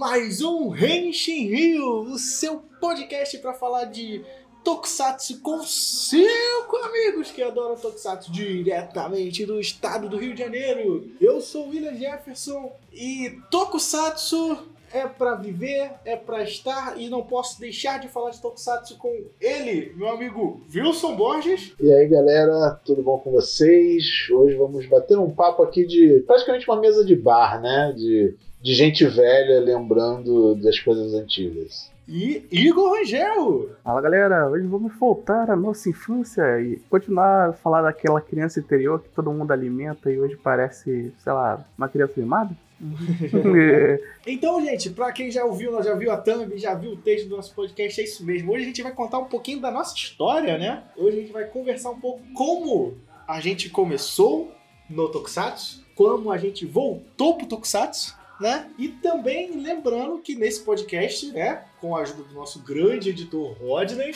mais um Henshin Rio, o seu podcast para falar de Tokusatsu com cinco amigos que adoram Tokusatsu diretamente do estado do Rio de Janeiro. Eu sou William Jefferson e Tokusatsu é para viver, é para estar e não posso deixar de falar de Tokusatsu com ele, meu amigo Wilson Borges. E aí galera, tudo bom com vocês? Hoje vamos bater um papo aqui de praticamente uma mesa de bar, né? De, de gente velha lembrando das coisas antigas. E Igor Rangel! Fala galera, hoje vamos voltar à nossa infância e continuar a falar daquela criança interior que todo mundo alimenta e hoje parece, sei lá, uma criança mimada. então, gente, pra quem já ouviu, já viu a thumb, já viu o texto do nosso podcast, é isso mesmo. Hoje a gente vai contar um pouquinho da nossa história, né? Hoje a gente vai conversar um pouco como a gente começou no Tokusatsu, como a gente voltou pro Tokusatsu, né? E também lembrando que nesse podcast, né, com a ajuda do nosso grande editor Rodney,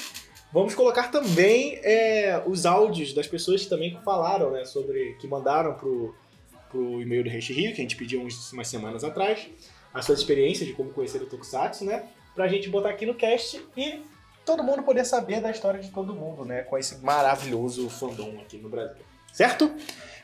vamos colocar também é, os áudios das pessoas que também falaram, né, sobre que mandaram pro pro e-mail do Hash Rio, que a gente pediu uns, umas semanas atrás, as suas experiências de como conhecer o Tokusatsu, né? Pra gente botar aqui no cast e todo mundo poder saber da história de todo mundo, né? Com esse maravilhoso fandom aqui no Brasil. Certo?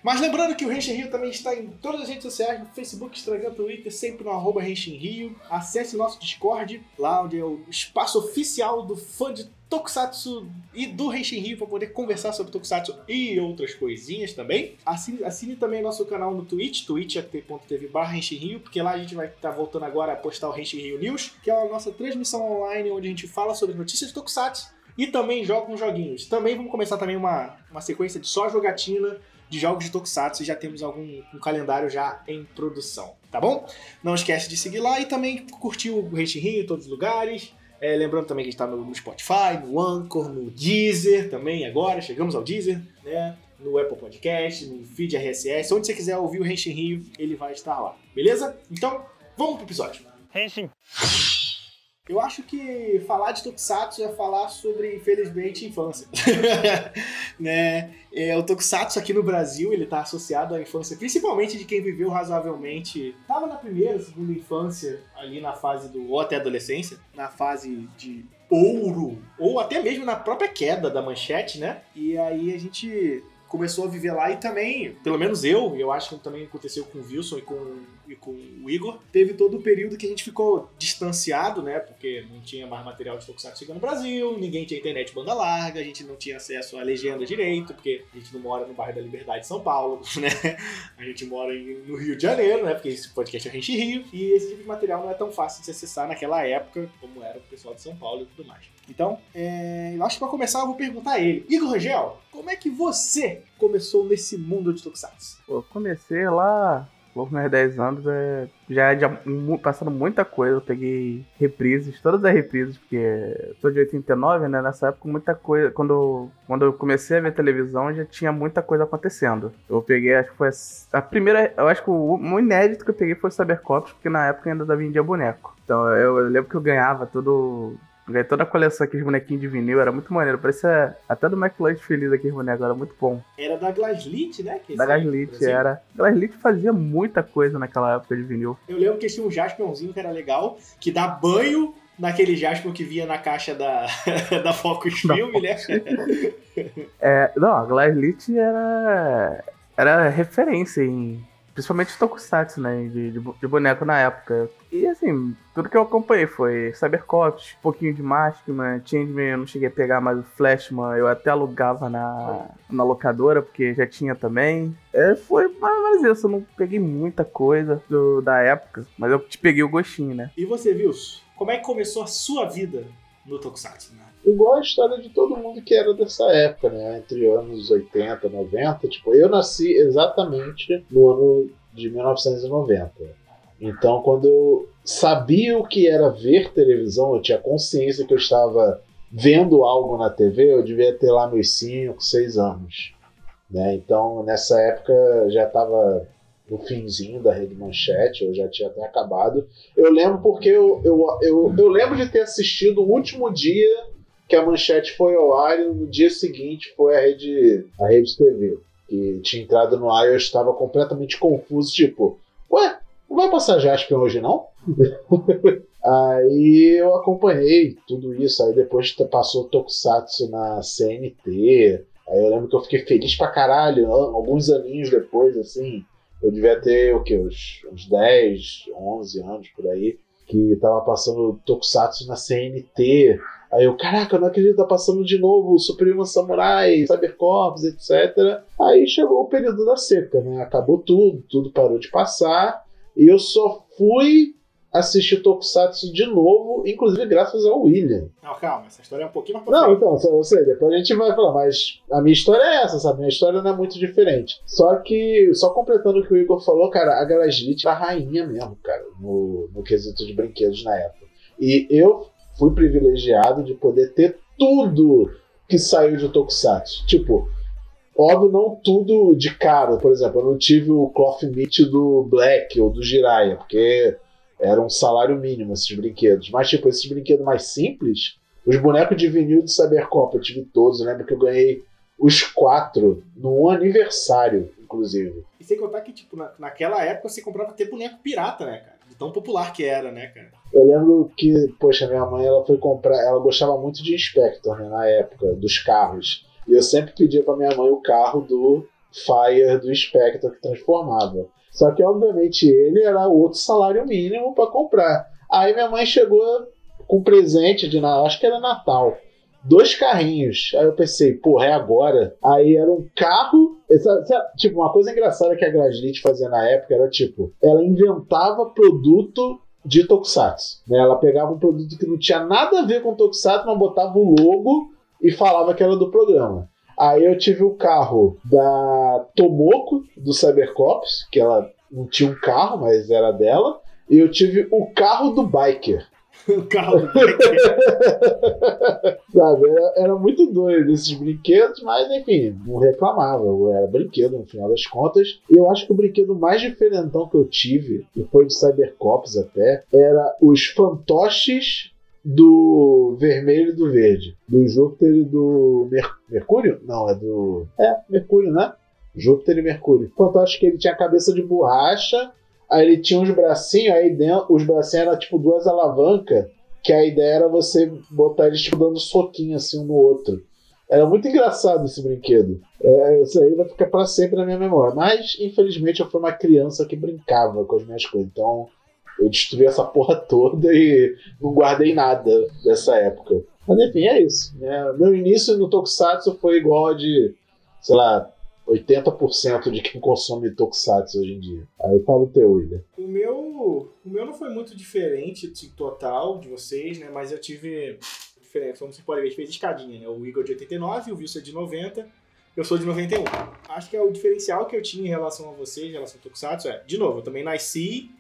Mas lembrando que o Renshin Rio também está em todas as redes sociais, no Facebook, Instagram, Twitter, sempre no arroba Renshin Rio. Acesse nosso Discord, lá onde é o espaço oficial do fã de Tokusatsu e do Henshin Rio para poder conversar sobre Tokusatsu e outras coisinhas também. Assine, assine também nosso canal no Twitch, twitch.tv barra Rio, porque lá a gente vai estar tá voltando agora a postar o Henshin Rio News, que é a nossa transmissão online onde a gente fala sobre notícias de Tokusatsu e também joga uns joguinhos. Também vamos começar também uma, uma sequência de só jogatina de jogos de Tokusatsu e já temos algum um calendário já em produção, tá bom? Não esquece de seguir lá e também curtir o Rio em todos os lugares. É, lembrando também que a gente está no, Spotify, no Anchor, no Deezer também agora, chegamos ao Deezer, né? No Apple Podcast, no feed RSS, onde você quiser ouvir o Henshin Rio, ele vai estar lá, beleza? Então, vamos pro episódio. Henshin. Eu acho que falar de Tokusatsu é falar sobre, infelizmente, infância. né? É, o Tokusatsu aqui no Brasil, ele tá associado à infância, principalmente de quem viveu razoavelmente... Tava na primeira, segunda infância, ali na fase do... ou até adolescência, na fase de ouro, ou até mesmo na própria queda da manchete, né? E aí a gente começou a viver lá e também, pelo menos eu, eu acho que também aconteceu com o Wilson e com, e com o Igor, teve todo o período que a gente ficou distanciado, né? Porque não tinha mais material de Tokusatsu chegando no Brasil, ninguém tinha internet banda larga, a gente não tinha acesso à legenda direito, porque a gente não mora no bairro da Liberdade de São Paulo, né? A gente mora no Rio de Janeiro, né? Porque esse podcast é Rente Rio, e esse tipo de material não é tão fácil de se acessar naquela época como era o pessoal de São Paulo e tudo mais. Então, é, eu acho que para começar eu vou perguntar a ele. Igor Rangel, como é que você começou nesse mundo de Tokusatsu? Eu comecei lá, por meus 10 anos, é, já é passando muita coisa. Eu peguei reprises, todas as reprises, porque sou de 89, né? Nessa época, muita coisa. Quando, quando eu comecei a ver televisão, já tinha muita coisa acontecendo. Eu peguei, acho que foi a primeira. Eu acho que o, o inédito que eu peguei foi o Cybercops, porque na época ainda vendia boneco. Então eu, eu lembro que eu ganhava tudo Ganhei toda a coleção aqui de bonequinhos de vinil, era muito maneiro. Parecia até do McLanche feliz aqui, boneco, era muito bom. Era da Glaslit, né? da Glaslit, era. Glaslit fazia muita coisa naquela época de vinil. Eu lembro que tinha um Jasperzinho que era legal, que dá banho naquele Jasper que via na caixa da, da Focus Film, né? é, não, a Glaslit era, era referência em Principalmente Tokusatsu, né? De, de, de, boneco na época. E assim, tudo que eu acompanhei foi Cybercops, um pouquinho de Maskman, Changeman, eu não cheguei a pegar mais o Flashman, eu até alugava na, na locadora, porque já tinha também. É, foi mais isso, eu não peguei muita coisa do, da época, mas eu te peguei o gostinho, né? E você, Wilson? Como é que começou a sua vida no Tokusatsu? Né? igual a história de todo mundo que era dessa época, né? Entre anos 80 e 90. Tipo, eu nasci exatamente no ano de 1990. Então, quando eu sabia o que era ver televisão, eu tinha consciência que eu estava vendo algo na TV, eu devia ter lá meus 5, 6 anos. Né? Então, nessa época, já estava no finzinho da Rede Manchete, eu já tinha até acabado. Eu lembro porque eu, eu, eu, eu lembro de ter assistido o último dia que a manchete foi ao ar e no dia seguinte foi a rede, a rede TV. Que tinha entrado no ar e eu estava completamente confuso, tipo, ué, não vai passar Jasper hoje não? aí eu acompanhei tudo isso, aí depois passou o Tokusatsu na CNT. Aí eu lembro que eu fiquei feliz pra caralho, alguns aninhos depois, assim. Eu devia ter o quê? Uns, uns 10, 11 anos por aí, que tava passando Tokusatsu na CNT. Aí eu, caraca, eu não acredito, tá passando de novo Supremo Samurai, Cybercorps, etc. Aí chegou o período da seca, né? Acabou tudo, tudo parou de passar. E eu só fui assistir Tokusatsu de novo, inclusive graças ao William. Não, calma, essa história é um pouquinho mais pra Não, então, eu sei, depois a gente vai falar, mas a minha história é essa, sabe? Minha história não é muito diferente. Só que, só completando o que o Igor falou, cara, a Garagite era a rainha mesmo, cara, no, no quesito de brinquedos na época. E eu fui privilegiado de poder ter tudo que saiu de Tokusatsu. Tipo, óbvio, não tudo de caro. Por exemplo, eu não tive o Cloth Meat do Black ou do Jiraiya, porque era um salário mínimo esses brinquedos. Mas, tipo, esses brinquedos mais simples, os bonecos de vinil de Cybercop, eu tive todos. Eu lembro que eu ganhei os quatro num aniversário, inclusive. E sem contar que, tipo, na, naquela época você comprava até boneco pirata, né, cara? tão popular que era, né, cara? Eu lembro que, poxa, minha mãe ela foi comprar, ela gostava muito de Inspector, né, na época, dos carros. E eu sempre pedia para minha mãe o carro do Fire do Inspector que transformava. Só que, obviamente, ele era outro salário mínimo para comprar. Aí minha mãe chegou com presente de acho que era Natal. Dois carrinhos. Aí eu pensei, porra, é agora. Aí era um carro. Essa, essa, tipo, uma coisa engraçada que a Graslit fazia na época era tipo, ela inventava produto de Tokusatsu. Né? Ela pegava um produto que não tinha nada a ver com Tokusatsu, mas botava o logo e falava que era do programa. Aí eu tive o carro da Tomoko, do Cybercops, que ela não tinha um carro, mas era dela. E eu tive o carro do Biker. o carro do Biker. Sabe, era, era, muito doido esses brinquedos, mas enfim, não reclamava. Era brinquedo no final das contas. E eu acho que o brinquedo mais diferentão que eu tive, foi de Cybercops até, era os fantoches do vermelho e do verde. Do Júpiter e do Mer Mercúrio? Não, é do. É, Mercúrio, né? Júpiter e Mercúrio. Fantástico que ele tinha a cabeça de borracha, aí ele tinha uns bracinhos, aí dentro, os bracinhos eram tipo duas alavancas, que a ideia era você botar eles tipo dando soquinho assim um no outro. Era muito engraçado esse brinquedo. É, isso aí vai ficar para sempre na minha memória. Mas, infelizmente, eu fui uma criança que brincava com as minhas coisas. Então, eu destruí essa porra toda e não guardei nada dessa época. Mas enfim, é isso. Né? Meu início no Tokusatsu foi igual de, sei lá, 80% de quem consome Tokusatsu hoje em dia. Aí fala o teu, William. O meu, o meu não foi muito diferente de total de vocês, né? Mas eu tive diferente. Como você pode ver, fez escadinha, né? O Igor de 89, o Wilson de 90, eu sou de 91. Acho que é o diferencial que eu tinha em relação a vocês, em relação ao Tokusatsu, é, de novo, eu também nasci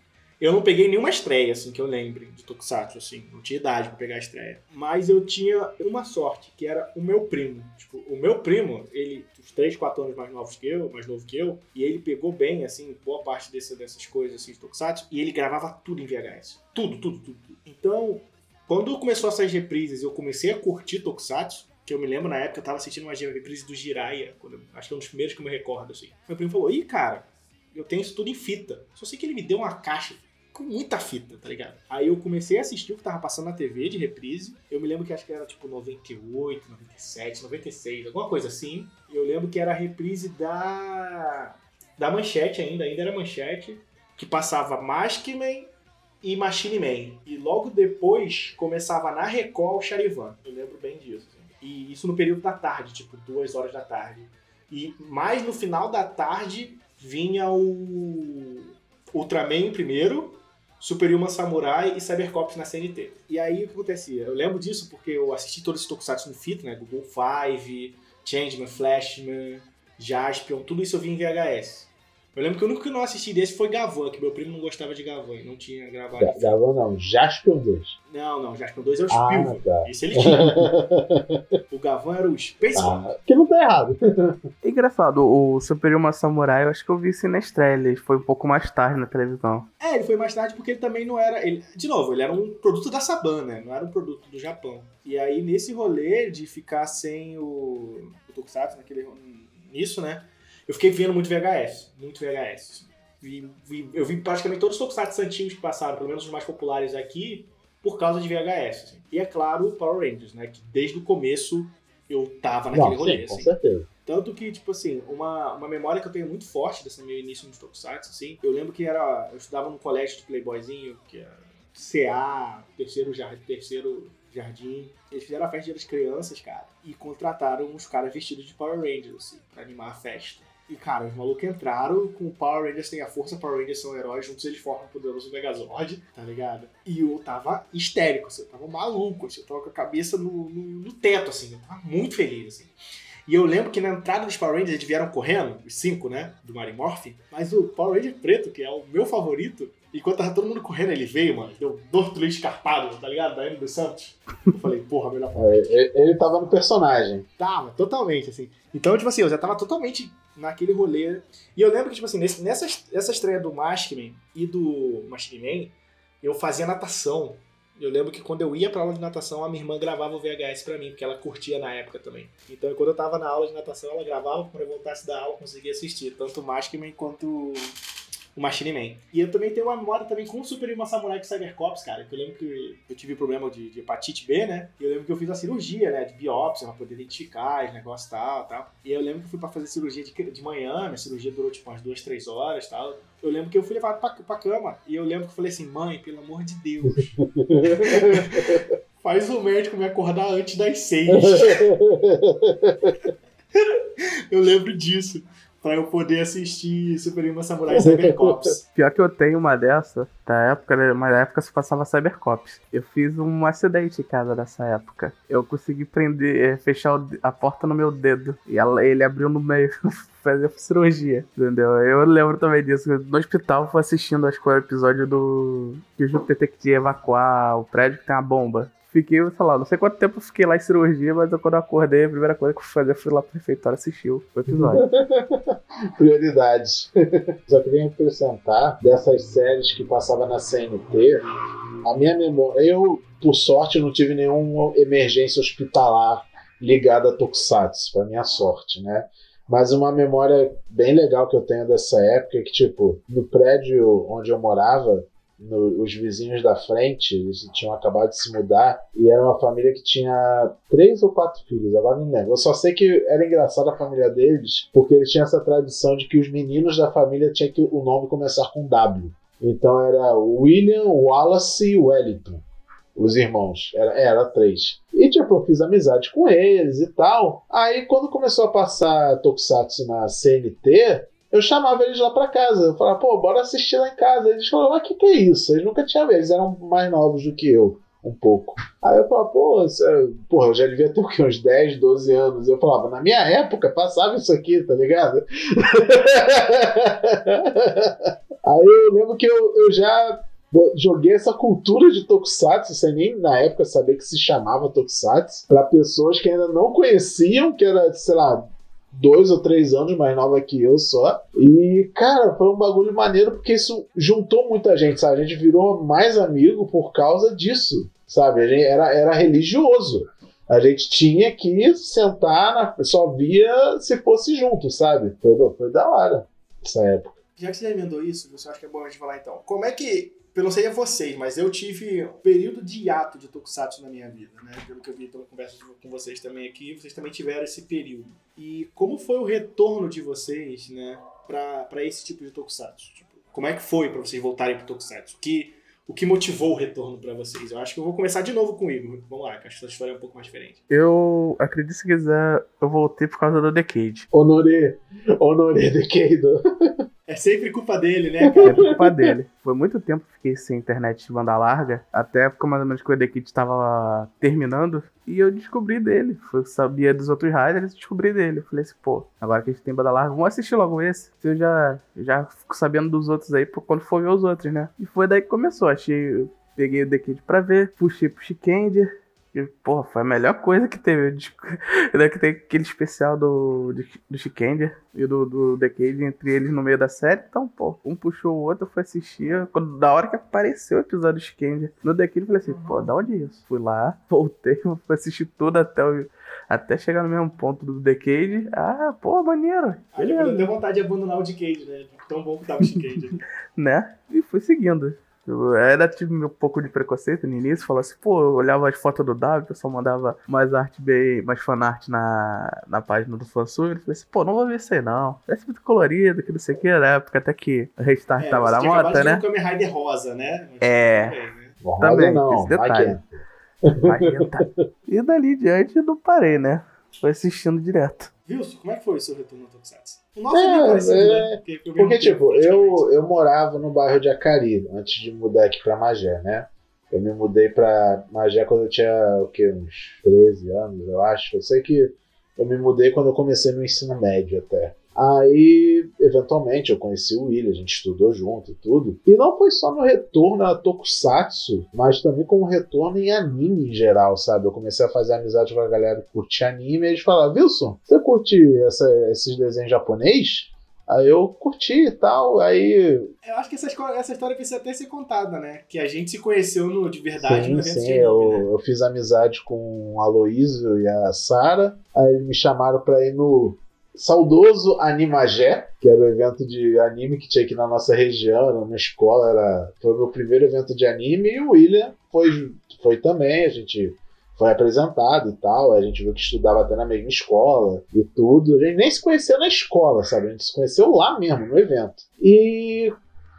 eu não peguei nenhuma estreia, assim, que eu lembre de Tokusatsu, assim. Não tinha idade pra pegar a estreia. Mas eu tinha uma sorte, que era o meu primo. Tipo, o meu primo, ele, uns 3, 4 anos mais novos que eu, mais novo que eu, e ele pegou bem, assim, boa parte desse, dessas coisas, assim, de Tokusatsu, e ele gravava tudo em VHS. Tudo, tudo, tudo. tudo. Então, quando começou essas reprises, eu comecei a curtir Tokusatsu, que eu me lembro na época, eu tava assistindo uma reprise do Jiraiya, quando, acho que é um dos primeiros que eu me recordo, assim. Meu primo falou, ih, cara, eu tenho isso tudo em fita. Só sei que ele me deu uma caixa com muita fita, tá ligado? Aí eu comecei a assistir o que tava passando na TV de reprise. Eu me lembro que acho que era tipo 98, 97, 96, alguma coisa assim. E eu lembro que era a reprise da. da manchete ainda, ainda era manchete, que passava Maskman e Machine Man. E logo depois começava na Record o Charivan. Eu lembro bem disso. Assim. E isso no período da tarde, tipo duas horas da tarde. E mais no final da tarde vinha o Ultraman primeiro, Super Human Samurai e Cybercops na CNT. E aí o que acontecia? Eu lembro disso porque eu assisti todos esses tokusatsu no fita, né? Google Five, Changeman, Flashman, Jaspion, tudo isso eu vi em VHS. Eu lembro que o único que não assisti desse foi Gavan, que meu primo não gostava de Gavan, não tinha gravado. Ga Gavan não, Jaspion 2. Não, não, Jaspion 2 é o Spielberg. Ah, tá. Esse ele tinha. o Gavan era o Space ah, Que não tá errado. Engraçado, o Superior Samurai, eu acho que eu vi isso na estreia, ele foi um pouco mais tarde na televisão. É, ele foi mais tarde porque ele também não era. Ele, de novo, ele era um produto da Saban, né? Não era um produto do Japão. E aí, nesse rolê de ficar sem o, o Tokusatsu, naquele, nisso, né? Eu fiquei vendo muito VHS, muito VHS. Eu vi praticamente todos os Tokusatsu antigos que passaram, pelo menos os mais populares aqui, por causa de VHS. assim. E é claro, Power Rangers, né? Que desde o começo eu tava naquele Não, rolê. sim, com assim. certeza. Tanto que, tipo assim, uma, uma memória que eu tenho muito forte desse meu início nos Tokusatsu, assim, eu lembro que era. Eu estudava num colégio de Playboyzinho, que era CA, terceiro jardim, terceiro jardim. Eles fizeram a festa das crianças, cara, e contrataram uns caras vestidos de Power Rangers, assim, pra animar a festa. E, cara, os malucos entraram com o Power Rangers tem a força, Power Rangers são heróis, juntos eles formam o poderoso Megazord, tá ligado? E eu tava histérico, assim, eu tava maluco, assim, eu tava com a cabeça no, no, no teto, assim, eu tava muito feliz, assim. E eu lembro que na entrada dos Power Rangers eles vieram correndo, os cinco, né? Do Mary Morphin. Mas o Power Ranger preto, que é o meu favorito, enquanto tava todo mundo correndo, ele veio, mano. Deu Dorto escarpado, tá ligado? Da M dos Santos. Eu falei, porra, melhor É, Ele ele tava no personagem. Tava, totalmente, assim. Então, tipo assim, eu já tava totalmente naquele rolê. E eu lembro que, tipo assim, nesse, nessa, essa estreia do Maskman e do Machine Man, eu fazia natação. Eu lembro que quando eu ia pra aula de natação, a minha irmã gravava o VHS pra mim, porque ela curtia na época também. Então, quando eu tava na aula de natação, ela gravava, quando eu voltasse da aula, eu conseguia assistir. Tanto o Maskman quanto o Machine Man. E eu também tenho uma memória também com o Super Irmã Samurai com Cybercops, cara. Que eu lembro que eu tive problema de, de hepatite B, né? E eu lembro que eu fiz a cirurgia, né? De biópsia, pra poder identificar os negócios e tal, tal. E eu lembro que eu fui pra fazer cirurgia de, de manhã, minha cirurgia durou tipo umas duas, três horas e tal. Eu lembro que eu fui levado pra, pra cama. E eu lembro que eu falei assim, mãe, pelo amor de Deus, faz o médico me acordar antes das seis. eu lembro disso. Pra eu poder assistir Super Irmã Samurai Cybercops. Pior que eu tenho uma dessa, da época, né, mas na época se passava Cybercops. Eu fiz um acidente em casa nessa época. Eu consegui prender, eh, fechar a porta no meu dedo. E ela- ele abriu no meio. Fazer cirurgia, entendeu? Eu lembro também disso. No hospital, eu fui assistindo, acho que o episódio do. Que o Júpiter tem que evacuar o prédio que tem uma bomba. Fiquei, sei lá, não sei quanto tempo eu fiquei lá em cirurgia, mas eu, quando eu acordei, a primeira coisa que eu fui fazer foi lá pro refeitório assistir o episódio. Prioridades. Só queria acrescentar dessas séries que passava na CNT, a minha memória. Eu, por sorte, não tive nenhuma emergência hospitalar ligada a Tokusatsu, pra minha sorte, né? Mas uma memória bem legal que eu tenho dessa época é que, tipo, no prédio onde eu morava, no- os vizinhos da frente, eles tinham acabado de se mudar e era uma família que tinha três ou quatro filhos, agora não lembro. Eu só sei que era engraçada a família deles, porque eles tinham essa tradição de que os meninos da família tinham que o nome começar com W. Então era William, Wallace e Wellington, os irmãos. Era, era três. E tipo, eu fiz amizade com eles e tal. Aí quando começou a passar Tokusatsu na CNT, eu chamava eles lá pra casa. Eu falava, pô, bora assistir lá em casa. Eles falaram, mas o que, que é isso? Eles nunca tinham visto, eles eram mais novos do que eu, um pouco. Aí eu falava, pô, você- porra, eu já devia ter o quê? Uns 10, 12 anos. Eu falava, na minha época passava isso aqui, tá ligado? Aí eu lembro que eu, eu já joguei essa cultura de Tokusatsu, sem nem na época saber que se chamava Tokusatsu, pra pessoas que ainda não conheciam, que era, sei lá, dois ou três anos mais nova que eu só. E, cara, foi um bagulho maneiro porque isso juntou muita gente, sabe? A gente virou mais amigo por causa disso, sabe? A gente era, era religioso. A gente tinha que sentar, na, só via se fosse junto, sabe? Foi, foi da hora essa época. Já que você emendou isso, você acha que é bom a gente falar então. Como é que. Eu não sei a vocês, mas eu tive um período de hiato de Tokusatsu na minha vida, né? Pelo que eu vi pela conversa com vocês também aqui, vocês também tiveram esse período. E como foi o retorno de vocês, né, pra, pra esse tipo de Tokusatsu? Tipo, como é que foi pra vocês voltarem pro Tokusatsu? O que, o que motivou o retorno pra vocês? Eu acho que eu vou começar de novo com o Igor. Vamos lá, que acho que essa história é um pouco mais diferente. Eu acredito se quiser, eu voltei por causa do Decade. Honoré, Honoré de Keido. É sempre culpa dele, né, cara? É culpa dele. Foi muito tempo que fiquei sem internet de banda larga. Até a época mais ou menos que o Decade estava terminando. E eu descobri dele. Eu sabia dos outros riders e descobri dele. Eu falei assim, pô, agora que a gente tem banda larga, vamos assistir logo esse. Eu já, já fico sabendo dos outros aí quando for ver os outros, né? E foi daí que começou. Achei. Peguei o Decade pra ver, puxei pro Shikendi. E, porra, foi a melhor coisa que teve. Que tem aquele especial do, do, Shikendi e do, do Decade entre eles no meio da série. Então, pô, um puxou o outro, eu fui assistir. Quando, da hora que apareceu o episódio do Shikendi no Decade, eu falei assim, pô, da onde é isso? Fui lá, voltei, fui assistir tudo até o, Até chegar no mesmo ponto do Decade. Ah, pô, maneiro. Aí depois eu dei vontade de abandonar o Decade, né? Tão bom que tava o Decade. né? E fui seguindo. Ainda tive um pouco de preconceito no início, falava assim, pô, eu olhava as fotos do W, o pessoal mandava mais arte bem, mais fanart na, na página do fansub, eu falei assim, pô, não vou ver isso aí não. É muito colorido, que não sei o que, na época até que o Restart É, tava na ver né? um Rider rosa, né? É. Também, né? Rosa Também, não, esse detalhe. magenta. Magenta. e dali em diante eu não parei, né? Foi assistindo direto. Wilson, como é que foi o seu retorno ao Tokusatsu? O nosso É, é, parecido, é, né? Porque, foi o Porque, tipo, eu, eu morava no bairro de Acari antes de mudar aqui pra Magé, né? Eu me mudei pra Magé quando eu tinha, o quê? Uns 13 anos, eu acho. Eu sei que eu me mudei quando eu comecei no ensino médio até. Aí, eventualmente, eu conheci o William, a gente estudou junto e tudo. E não foi só no retorno a Tokusatsu, mas também como retorno em anime em geral, sabe? Eu comecei a fazer amizade com a galera que curte anime e eles falaram, Wilson, você curte essa- esses desenhos japonês? Aí eu curti e tal, aí Eu acho que essa, essa história precisa até ser contada, né? Que a gente se conheceu no, de verdade sim, no evento sim, de anime, eu, né? eu fiz amizade com o Aloysio e a Sara, aí eles me chamaram pra ir no saudoso Animagé, que era o evento de anime que tinha aqui na nossa região, era uma escola, era, foi o meu primeiro evento de anime, e o William foi, foi também, a gente foi apresentado e tal, a gente viu que estudava até na mesma escola e tudo, a gente nem se conheceu na escola, sabe, a gente se conheceu lá mesmo, no evento. E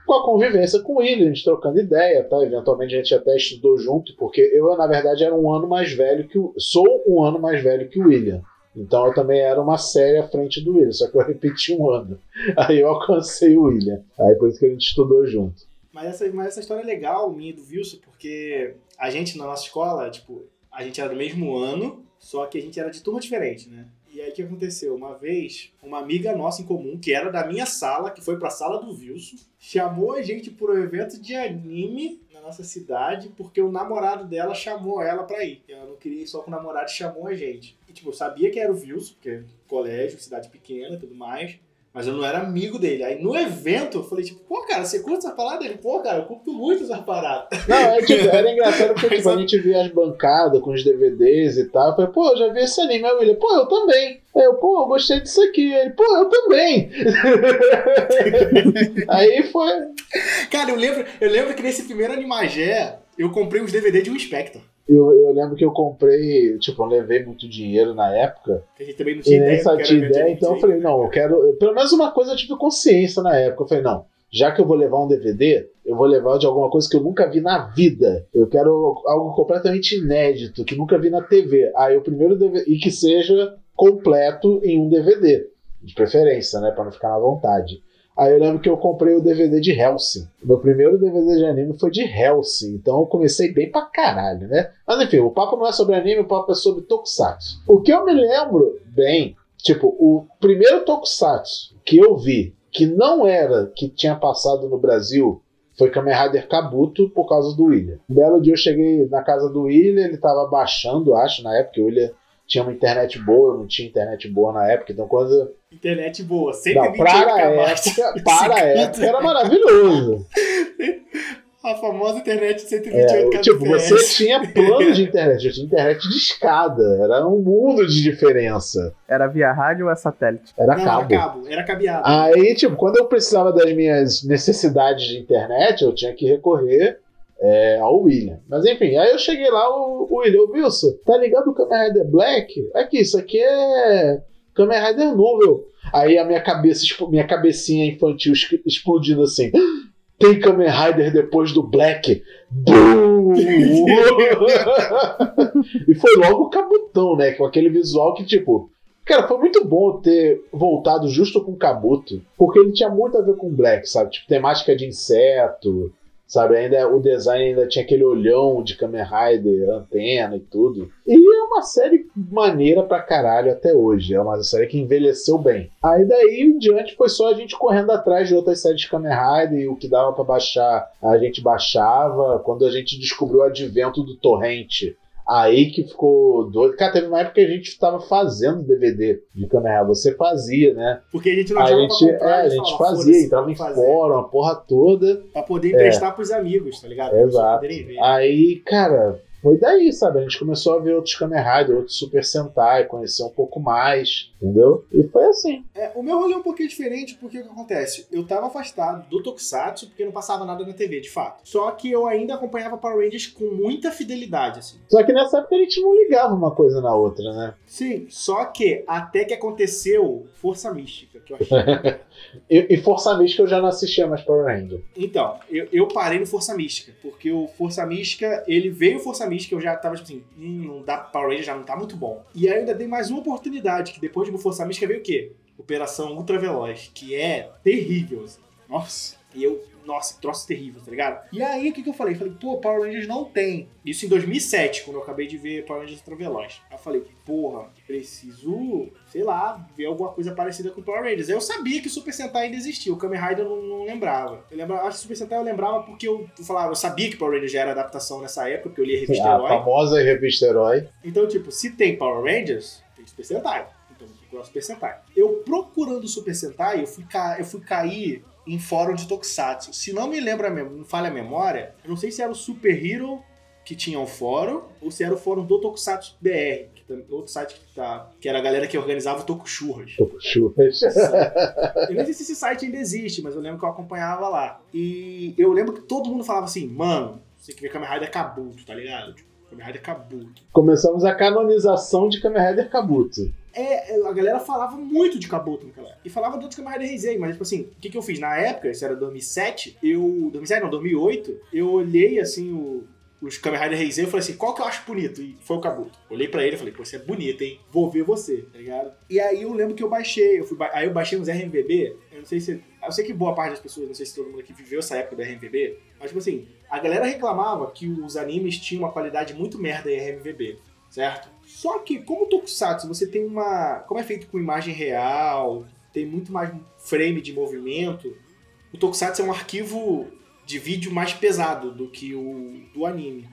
com a convivência com o William, a gente trocando ideia, tá? Eventualmente a gente até estudou junto, porque eu, na verdade, era um ano mais velho que o. Sou um ano mais velho que o William. Então eu também era uma série à frente do William, só que eu repeti um ano. Aí eu alcancei o William. Aí por isso que a gente estudou junto. Mas essa, mas essa história é legal, minha e do Wilson, porque a gente na nossa escola, tipo, a gente era do mesmo ano, só que a gente era de turma diferente, né? Aí o que aconteceu? Uma vez, uma amiga nossa em comum, que era da minha sala, que foi pra sala do Wilson, chamou a gente para um evento de anime na nossa cidade, porque o namorado dela chamou ela pra ir. Ela não queria ir só com o namorado chamou a gente. E tipo, eu sabia que era o Wilson, porque colégio, cidade pequena e tudo mais. Mas eu não era amigo dele. Aí no evento eu falei, tipo, pô, cara, você curte essa parada? Ele, pô, cara, eu curto muito essa parada. Não, é, tipo, era engraçado porque tipo, a gente via as bancadas com os DVDs e tal. Eu falei, pô, eu já vi esse anime. Aí William, pô, eu também. Aí eu, pô, eu gostei disso aqui. Ele, pô, eu também. Aí foi. Cara, eu lembro, eu lembro que nesse primeiro Animagé eu comprei os DVD de um Spectre. Eu, eu lembro que eu comprei, tipo, eu levei muito dinheiro na época. Que a gente também não E tinha ideia. que tinha ideia, então eu falei, não, eu quero. eu- Pelo menos uma coisa eu tive consciência na época. Eu falei, não, já que eu vou levar um DVD, eu vou levar de alguma coisa que eu nunca vi na vida. Eu quero algo completamente inédito, que nunca vi na TV. Aí o primeiro DVD. E que seja completo em um DVD. De preferência, né? Pra não ficar na vontade. Aí eu lembro que eu comprei o DVD de Hellsing. Meu primeiro DVD de anime foi de Hellsing. Então eu comecei bem pra caralho, né? Mas enfim, o papo não é sobre anime, o papo é sobre Tokusatsu. O que eu me lembro bem, tipo, o primeiro Tokusatsu que eu vi, que não era que tinha passado no Brasil, foi Kamen Rider Kabuto por causa do William. Um belo dia eu cheguei na casa do William, ele tava baixando, acho, na época, o William tinha uma internet boa, eu não tinha internet boa na época, então quando Internet boa, não, 128 para a época, para a época era maravilhoso. A famosa internet de 128 É, tipo, você tinha plano de internet, eu tinha internet de escada, era um mundo de diferença. Era via rádio ou é satélite? Era Não, cabo. era cabo, era cabeado. Aí, tipo, quando eu precisava das minhas necessidades de internet, eu tinha que recorrer é, ao William. Mas enfim, aí eu cheguei lá, o, o William, ô Wilson, tá ligado o Kamen Rider Black? Aqui, isso aqui é Kamen Rider novo. Aí a minha cabeça, minha cabecinha infantil explodindo assim. Tem Kamen Rider depois do Black. Bum! e foi logo o Kabutão, né? Com aquele visual que, tipo, Cara, foi muito bom ter voltado justo com o Kabuto, porque ele tinha muito a ver com o Black, sabe? Tipo, temática de inseto, sabe? Ainda, o design ainda tinha aquele olhão de Kamen Rider, antena e tudo. E é uma série maneira pra caralho até hoje. É uma série que envelheceu bem. Aí daí em diante foi só a gente correndo atrás de outras séries de Kamen Rider e o que dava pra baixar a gente baixava. Quando a gente descobriu o advento do torrent, Aí que ficou doido. Cara, teve uma época que a gente estava fazendo DVD de Rider. Você fazia, né? Porque a gente não A achava gente, pra comprar, é, a gente fazia, "Foda-se, entrava em fazer", fórum, a porra toda. Pra poder emprestar pros amigos, tá ligado? Pra Exato. Aí, cara, foi daí, sabe? A gente começou a ver outros Kamen Rider, outros Super Sentai, conhecer um pouco mais, entendeu? E foi assim. É, o meu rolê é um pouquinho diferente, porque o que acontece? Eu tava afastado do Tokusatsu, porque não passava nada na TV, de fato. Só que eu ainda acompanhava Power Rangers com muita fidelidade, assim. Só que nessa época a gente não ligava uma coisa na outra, né? Sim, só que até que aconteceu Força Mística, que eu achei. e, e Força Mística eu já não assistia mais Power Ranger. Então, eu, eu parei no Força Mística, porque o Força Mística, ele veio Força Mística, eu já tava tipo assim, hum, não dá, Power Ranger já não tá muito bom. E aí eu ainda dei mais uma oportunidade, que depois de Força Mística veio o quê? Operação Ultra Veloz, que é terrível, assim. Nossa. E eu, nossa, troço terrível, tá ligado? E aí, o que, que eu falei? Falei, pô, Power Rangers não tem. Isso em 2007, quando eu acabei de ver Power Rangers Ultra Veloz. Aí eu falei, porra, preciso, sei lá, ver alguma coisa parecida com Power Rangers. Eu sabia que o Super Sentai ainda existia, o Kamen Rider eu não, não lembrava. Eu lembrava, acho que o Super Sentai eu lembrava porque eu, falava, eu sabia que Power Rangers já era adaptação nessa época, porque eu lia a revista A Herói. famosa revista Herói. Então, tipo, se tem Power Rangers, tem Super Sentai. Então, eu vou procurar Super Sentai. Eu procurando Super Sentai, eu fui, ca... eu fui cair em fórum de Tokusatsu. Se não me lembra, a não falha a memória, eu não sei se era o Super Hero que tinha um fórum, ou se era o fórum do Tokusatsu BR, outro site que, tá, que era a galera que organizava o Tokuchurras. Churras. Eu nem sei se esse site ainda existe, mas eu lembro que eu acompanhava lá. E eu lembro que todo mundo falava assim, mano, você que vê Kamen Rider Kabuto, tá ligado? Tipo, Kamen Rider Kabuto. Começamos a canonização de Kamen Rider Kabuto. É, a galera falava muito de Kabuto naquela época. E falava de outros Kamen Rider mas tipo assim, o que, que eu fiz? Na época, isso era 2007, eu... 2007 não, 2008, eu olhei assim o... Os Kamen Rider Heisei, eu falei assim, qual que eu acho bonito? E foi o Kabuto. Olhei pra ele e falei, você é bonito, hein? Vou ver você, tá ligado? E aí eu lembro que eu baixei, eu fui ba- aí eu baixei uns RMVB, eu não sei se... Eu sei que boa parte das pessoas, não sei se todo mundo aqui viveu essa época do RMVB, mas tipo assim, a galera reclamava que os animes tinham uma qualidade muito merda em RMVB certo? Só que, como o Tokusatsu, você tem uma. Como é feito com imagem real, tem muito mais frame de movimento, o Tokusatsu é um arquivo de vídeo mais pesado do que o do anime.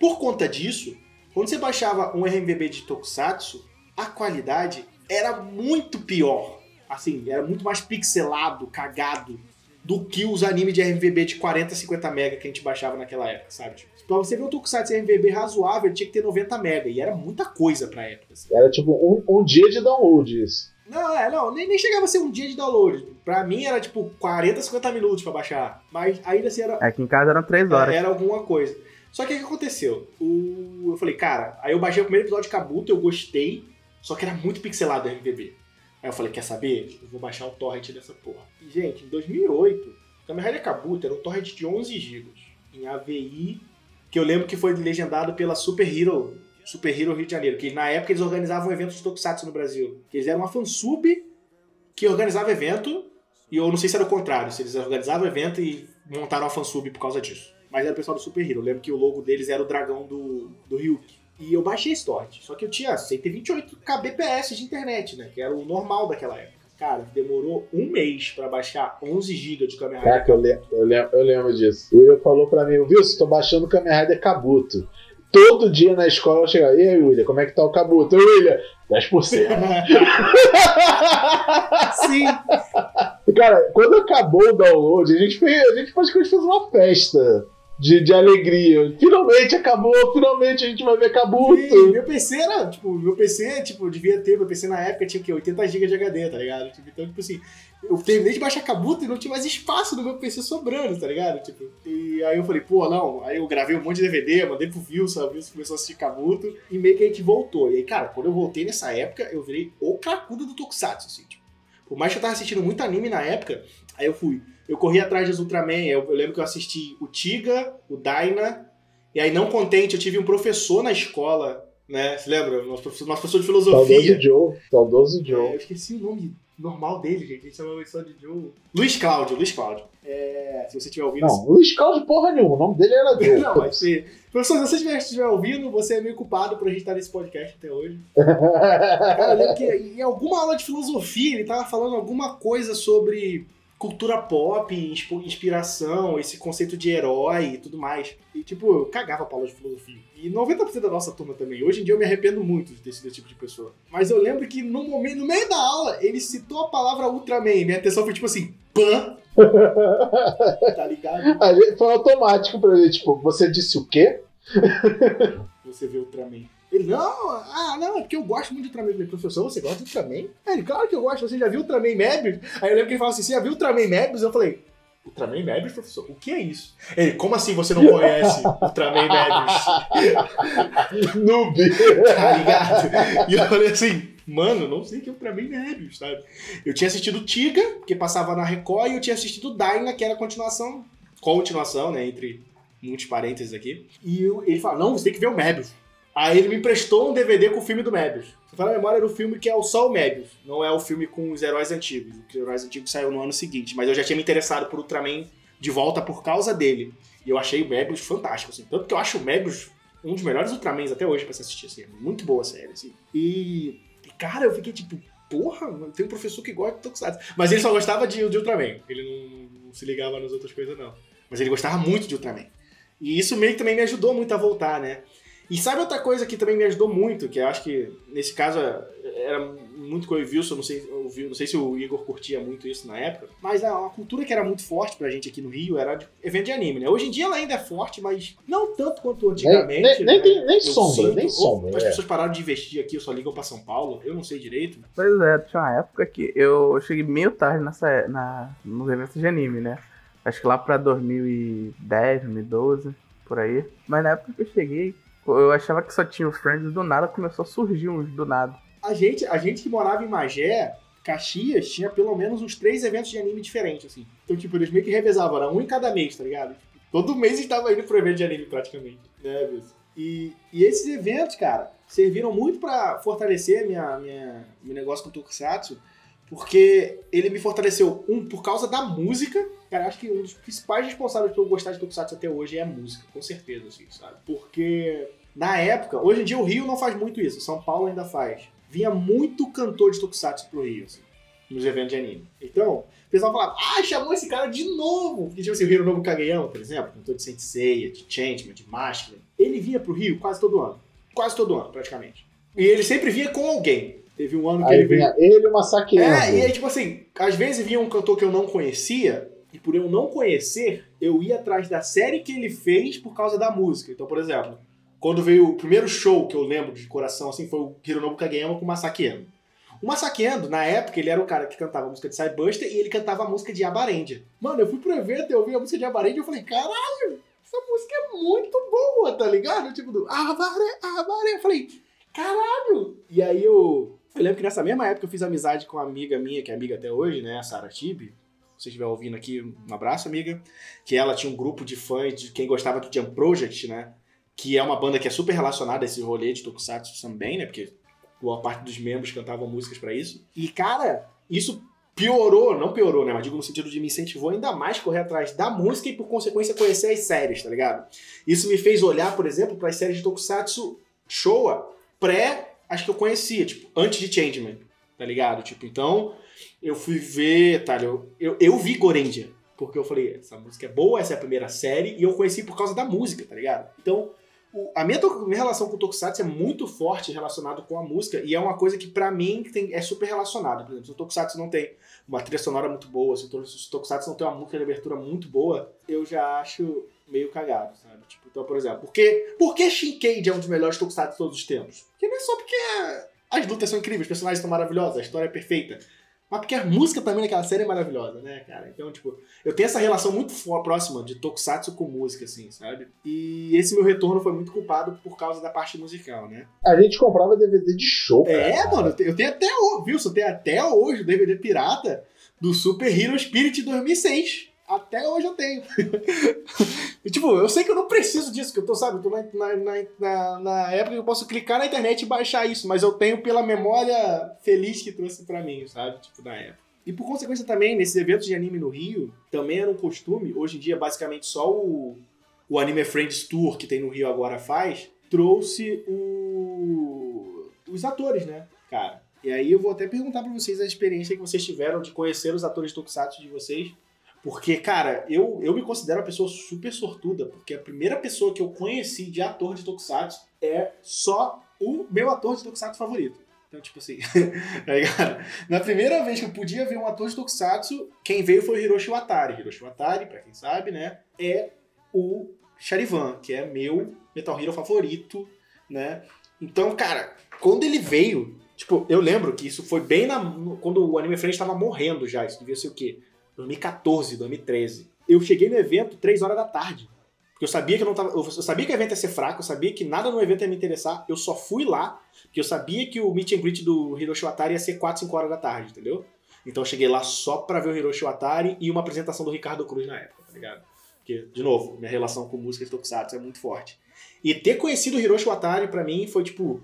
Por conta disso, quando você baixava um RMVB de Tokusatsu, a qualidade era muito pior. Assim, era muito mais pixelado, cagado, do que os animes de RMVB de 40, 50 mega que a gente baixava naquela época, sabe? Tipo, pra você ver um Tokusatsu RMVB razoável, tinha que ter 90 mega, e era muita coisa pra época. assim. Era tipo um, um dia de download isso. Não, é, não, nem, nem chegava a ser um dia de download. Pra mim era tipo 40, 50 minutos pra baixar. Mas ainda assim era, Aqui em casa eram três horas. era alguma coisa. Só que o que aconteceu? O... Eu falei, cara, aí eu baixei o primeiro episódio de Kabuto, eu gostei, só que era muito pixelado o MVB. Aí eu falei, quer saber? Eu vou baixar o torrent dessa porra. E, gente, em 2008, o Kamen Rider Kabuto era um torrent de 11 GB em AVI, que eu lembro que foi legendado pela Super Hero, Super Hero Rio de Janeiro, que na época eles organizavam eventos de Tokusatsu no Brasil. Eles eram uma fansub que organizava evento, e eu não sei se era o contrário, se eles organizavam evento e montaram a fansub por causa disso. Mas era o pessoal do Super Hero. Eu lembro que o logo deles era o dragão do, do Ryuk. E eu baixei esse torrent. Só que eu tinha 128 kbps de internet, né? Que era o normal daquela época. Cara, demorou um mês pra baixar 11 GB de Kamen Rider. Caraca, eu, le eu, le eu lembro disso. O William falou pra mim, viu, tô baixando o Kamen Rider Kabuto. Todo dia na escola eu chegava, e aí, William, como é que tá o Kabuto? Ô, William, 10%. Sim. Cara, quando acabou o download, a gente fez, a gente praticamente fez uma festa de, de alegria. Finalmente acabou, finalmente a gente vai ver E Kabuto. meu PC era, tipo, meu PC, tipo, devia ter, meu PC na época tinha o quê? 80 GB de HD, tá ligado? Tipo, então, tipo assim, eu terminei de baixar Kabuto e não tinha mais espaço no meu PC sobrando, tá ligado? Tipo, e aí eu falei, pô, não, aí eu gravei um monte de DVD, mandei pro Wilson, o Wilson começou a assistir Kabuto e meio que a gente voltou. E aí, cara, quando eu voltei nessa época, eu virei o cracudo do Tokusatsu, assim, tipo. Por mais que eu tava assistindo muito anime na época, aí eu fui. Eu corri atrás dos Ultraman, eu, eu lembro que eu assisti o Tiga, o Daina, e aí, não contente, eu tive um professor na escola, né? Você lembra? Nosso professor, nosso professor de Saudoso filosofia. Joe, saudoso É, Joe. eu esqueci o nome normal dele, gente. A gente chamava só de Joe. Luiz Cláudio, Luiz Cláudio. É, se você estiver ouvindo. Não, Luiz Carlos porra nenhuma, o nome dele era Joe. Não, mas se. Professor, se você estiver, estiver ouvindo, você é meio culpado por a gente estar nesse podcast até hoje. Cara, eu lembro que em alguma aula de filosofia ele tava falando alguma coisa sobre cultura pop, inspiração, esse conceito de herói e tudo mais. E, tipo, eu cagava pra aula de filosofia. E 90% da nossa turma também. Hoje em dia eu me arrependo muito de ter sido esse tipo de pessoa. Mas eu lembro que no, momento, no meio da aula ele citou a palavra Ultraman. Minha atenção foi tipo assim, pan. tá ligado? A gente- Foi automático pra ele, tipo, você disse o quê? você vê Ultraman. Ele, não, ah, não, é porque eu gosto muito de Ultraman. Falei, professor, você gosta de Ultraman? Aí ele, claro que eu gosto, você já viu Ultraman Mebius? Aí eu lembro que ele falou assim, você já viu Ultraman Mebius? Eu falei, Ultraman Mebius, professor? O que é isso? Ele, como assim você não conhece Ultraman Mebius? Noob! tá ligado? E eu falei assim, mano, não sei o que é Ultraman Mebius, sabe? Eu tinha assistido Tiga, que passava na Record, e eu tinha assistido Dyna, que era a continuação, continuação, né, entre muitos parênteses aqui. E eu- ele fala, não, você tem que ver o Mebius. Aí ele me emprestou um DVD com o filme do Mebius. Se falar a memória, era o filme que é o só o Mebius. Não é o filme com os heróis antigos. Os heróis antigos saiu no ano seguinte. Mas eu já tinha me interessado por Ultraman de volta por causa dele. E eu achei o Mebius fantástico, assim. Tanto que eu acho o Mebius um dos melhores Ultramans até hoje pra se assistir, assim. É muito boa a série, assim. E, cara, eu fiquei tipo, porra, tem um professor que gosta de Tokusatsu. Mas ele só gostava de, de Ultraman. Ele não, não se ligava nas outras coisas, não. Mas ele gostava muito de Ultraman. E isso meio que também me ajudou muito a voltar, né? E sabe outra coisa que também me ajudou muito, que eu acho que nesse caso era muito com o Wilson, não sei, Wil- não sei se o Igor curtia muito isso na época, mas a, uma cultura que era muito forte pra gente aqui no Rio era de evento de anime, né? Hoje em dia ela ainda é forte, mas não tanto quanto antigamente. nem- nem né? nem Eu sombra, nem ou sombra, As é. pessoas pararam de investir aqui, só ligam pra São Paulo, eu não sei direito. Pois é, tinha uma época que eu cheguei meio tarde nessa, na, nos eventos de anime, né? Acho que lá pra 2010, 2012, por aí. Mas na época que eu cheguei, eu achava que só tinha o Friends do nada começou a surgir uns do nada. A gente, a gente que morava em Magé, Caxias, tinha pelo menos uns três eventos de anime diferentes, assim. Então, tipo, eles meio que revezavam, era um em cada mês, tá ligado? Tipo, todo mês estava indo pro evento de anime, praticamente. Né? E, e esses eventos, cara, serviram muito pra fortalecer minha, minha, meu negócio com o Tokusatsu, porque ele me fortaleceu, um, por causa da música. Cara, acho que um dos principais responsáveis por eu gostar de Tokusatsu até hoje é a música, com certeza, assim, sabe? Porque na época, hoje em dia o Rio não faz muito isso, São Paulo ainda faz. Vinha muito cantor de Tokusatsu pro Rio, assim, nos eventos de anime. Então, o pessoal falava, ah, chamou esse cara de novo. Porque, tipo assim, o Hiro Nobu Kageyama, por exemplo, cantor de Senseiya, de Changeman, de Masculine, ele vinha pro Rio quase todo ano. Quase todo ano, praticamente. E ele sempre vinha com alguém. Teve um ano que Aí ele veio. ele e uma saqueando. É, e aí, tipo assim, às vezes vinha um cantor que eu não conhecia, e por eu não conhecer, eu ia atrás da série que ele fez por causa da música. Então, por exemplo, quando veio o primeiro show que eu lembro de coração, assim, foi o Hironobu Kageyama com o Masaki. O Masaki na época, ele era o cara que cantava a música de Cybuster e ele cantava a música de Abarendia. Mano, eu fui pro evento, eu ouvi a música de Abarendia e eu falei, caralho, essa música é muito boa, tá ligado? Tipo, do Abare, Abare. Eu falei, caralho! E aí eu, eu lembro que nessa mesma época eu fiz amizade com uma amiga minha, que é amiga até hoje, né, a Sara Tibi. Se você estiver ouvindo aqui, um abraço, amiga. Que ela tinha um grupo de fãs de quem gostava do Jump Project, né? Que é uma banda que é super relacionada a esse rolê de Tokusatsu também, né? Porque boa parte dos membros cantavam músicas pra isso. E, cara, isso piorou, não piorou, né? Mas digo no sentido de me incentivou ainda mais correr atrás da música e, por consequência, conhecer as séries, tá ligado? Isso me fez olhar, por exemplo, para as séries de Tokusatsu Showa pré as que eu conhecia, tipo, antes de Changeman, tá ligado? Tipo, então, eu fui ver, tá, eu, eu, eu vi Gorendia, porque eu falei, essa música é boa, essa é a primeira série, e eu conheci por causa da música, tá ligado? Então, o- a minha, minha relação com o Tokusatsu é muito forte relacionado com a música, e é uma coisa que pra mim tem, é super relacionada. Por exemplo, se o Tokusatsu não tem uma trilha sonora muito boa, se o Tokusatsu não tem uma música de abertura muito boa, eu já acho meio cagado, sabe? Tipo, então, por exemplo, por que, por que Shinkage é um dos melhores Tokusatsu de todos os tempos? Porque não é só porque as lutas são incríveis, os personagens são maravilhosos, a história é perfeita. Mas porque a música também naquela série é maravilhosa, né, cara? Então, tipo, eu tenho essa relação muito próxima de Tokusatsu com música, assim, sabe? E esse meu retorno foi muito culpado por causa da parte musical, né? A gente comprava DVD de show, cara. É, mano, eu tenho até hoje, viu? Eu tenho até hoje o DVD pirata do Super Hero Spirit 2006. Até hoje eu tenho. e, tipo, eu sei que eu não preciso disso, que eu tô, sabe, eu tô na, na, na, na- época que eu posso clicar na internet e baixar isso, mas eu tenho pela memória feliz que trouxe pra mim, sabe? Tipo, na época. E por consequência também, nesses eventos de anime no Rio, também era um costume, hoje em dia basicamente só o, o Anime Friends Tour que tem no Rio agora faz, trouxe o, os atores, né, cara? E aí eu vou até perguntar pra vocês a experiência que vocês tiveram de conhecer os atores Tokusatsu de vocês. Porque, cara, eu, eu me considero uma pessoa super sortuda, porque a primeira pessoa que eu conheci de ator de Tokusatsu é só o meu ator de Tokusatsu favorito. Então, tipo assim, tá? Na primeira vez que eu podia ver um ator de Tokusatsu, quem veio foi o Hiroshi Watari. Hiroshi Watari, pra quem sabe, né, é o Charivan, que é meu Metal Hero favorito, né? Então, cara, quando ele veio, tipo, eu lembro que isso foi bem na, quando o Anime Friends estava morrendo já, isso devia ser o quê? 2014, 2013. Eu cheguei no evento 3 horas da tarde. Porque eu sabia que eu não tava. Eu sabia que o evento ia ser fraco, eu sabia que nada no evento ia me interessar. Eu só fui lá, porque eu sabia que o meet and greet do Hiroshi Watari ia ser 4, 5 horas da tarde, entendeu? Então eu cheguei lá só pra ver o Hiroshi Watari e uma apresentação do Ricardo Cruz na época, tá ligado? Porque, de novo, minha relação com música de Tokusatsu é muito forte. E ter conhecido o Hiroshi Watari, pra mim, foi tipo.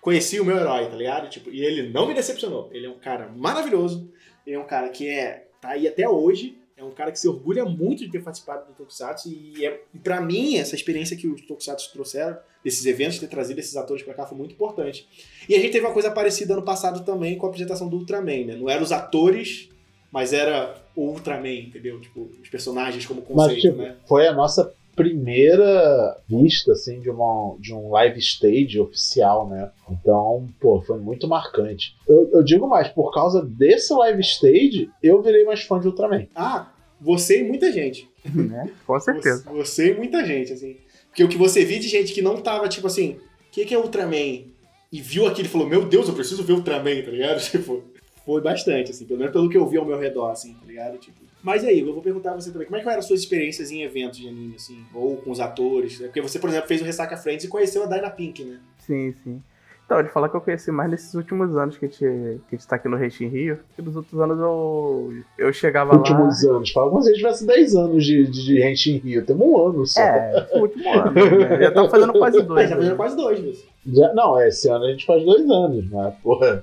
Conheci o meu herói, tá ligado? Tipo, e ele não me decepcionou. Ele é um cara maravilhoso. Ele é um cara que é. Tá aí até hoje. É um cara que se orgulha muito de ter participado do Tokusatsu. E, é, pra mim, essa experiência que os Tokusatsu trouxeram, desses eventos, ter trazido esses atores pra cá, foi muito importante. E a gente teve uma coisa parecida ano passado também com a apresentação do Ultraman, né? Não eram os atores, mas era o Ultraman, entendeu? Tipo, os personagens como conceito, Mas, tipo, né? foi a nossa primeira vista, assim, de, uma, de um live stage oficial, né? Então, pô, foi muito marcante. Eu, eu digo mais, por causa desse live stage, eu virei mais fã de Ultraman. Ah, você e muita gente. né? Com certeza. Você, você e muita gente, assim. Porque o que você viu de gente que não tava, tipo assim, o que, que é Ultraman? E viu aquilo e falou, meu Deus, eu preciso ver Ultraman, tá ligado? Tipo, foi bastante, assim, pelo menos pelo que eu vi ao meu redor, assim, tá ligado? Tipo, mas aí, eu vou perguntar a você também, como é que eram as suas experiências em eventos de anime, assim, ou com os atores? né? Porque você, por exemplo, fez o Ressaca Friends e conheceu a Dyna Pink, né? Sim, sim. Então, de falar que eu conheci mais nesses últimos anos que a gente, que a gente tá aqui no Reixin Rio. Porque nos outros anos eu, eu chegava Últimos anos. Fala como se a gente tivesse 10 anos de, de, de Rente em Rio. Temos um ano só. lá. É, o último ano. Né? Já tava fazendo quase dois. já fazendo quase dois, mas... Já- não, é, esse ano a gente faz dois anos, né? Porra.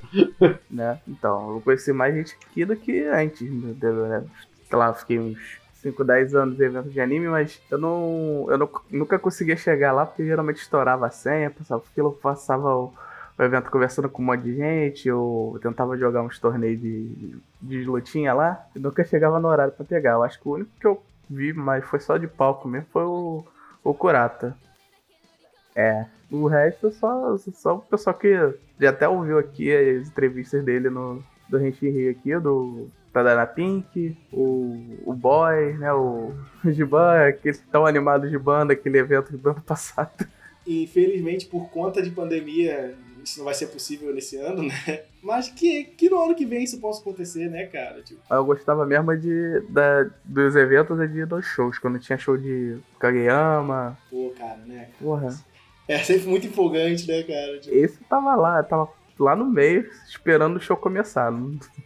né? Então, eu conheci mais gente aqui do que antes, né? Sei lá, fiquei uns 5, 10 anos em eventos de anime, mas eu não. Eu não- nunca conseguia chegar lá porque geralmente estourava a senha, passava aquilo, passava o, o evento conversando com um monte de gente, eu tentava jogar uns torneios de, de lutinha lá, e nunca chegava no horário pra pegar. Eu acho que o único que eu vi, mas foi só de palco mesmo, foi o, o Kurata. É. O resto só, só o pessoal que já até ouviu aqui as entrevistas dele no do Renshin Rio aqui, do Tadana Pink, o, o Boy, né? O Giban, aquele tão animado Giban daquele evento do ano passado. E, infelizmente, por conta de pandemia, isso não vai ser possível nesse ano, né? Mas que, que no ano que vem isso possa acontecer, né, cara? Tipo, Eu gostava mesmo de, da, dos eventos e de dos shows, quando tinha show de Kageyama. pô, cara, né? Porra, É sempre muito empolgante, né, cara? Tipo, esse tava lá, tava lá no meio, esperando o show começar.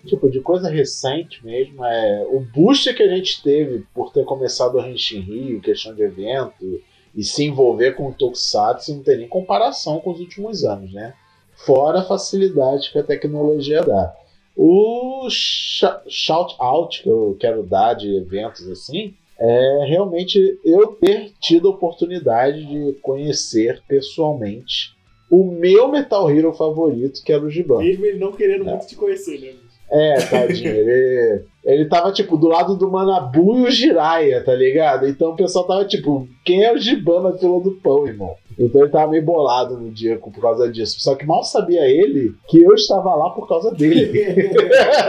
Tipo, de coisa recente mesmo, é o boost que a gente teve por ter começado o Henshin Rio, questão de evento, e se envolver com o Tokusatsu, não tem nem comparação com os últimos anos, né? Fora a facilidade que a tecnologia dá. O sh- shout out que eu quero dar de eventos assim é realmente eu ter tido a oportunidade de conhecer pessoalmente o meu Metal Hero favorito, que era o Giban. mesmo ele não querendo É. muito te conhecer, né? É, tadinho. ele, ele tava, tipo, do lado do Manabu e o Jiraiya, tá ligado? Então o pessoal tava, tipo, quem é o Giban na fila do pão, irmão? Então ele tava meio bolado no dia por causa disso. Só que mal sabia ele que eu estava lá por causa dele.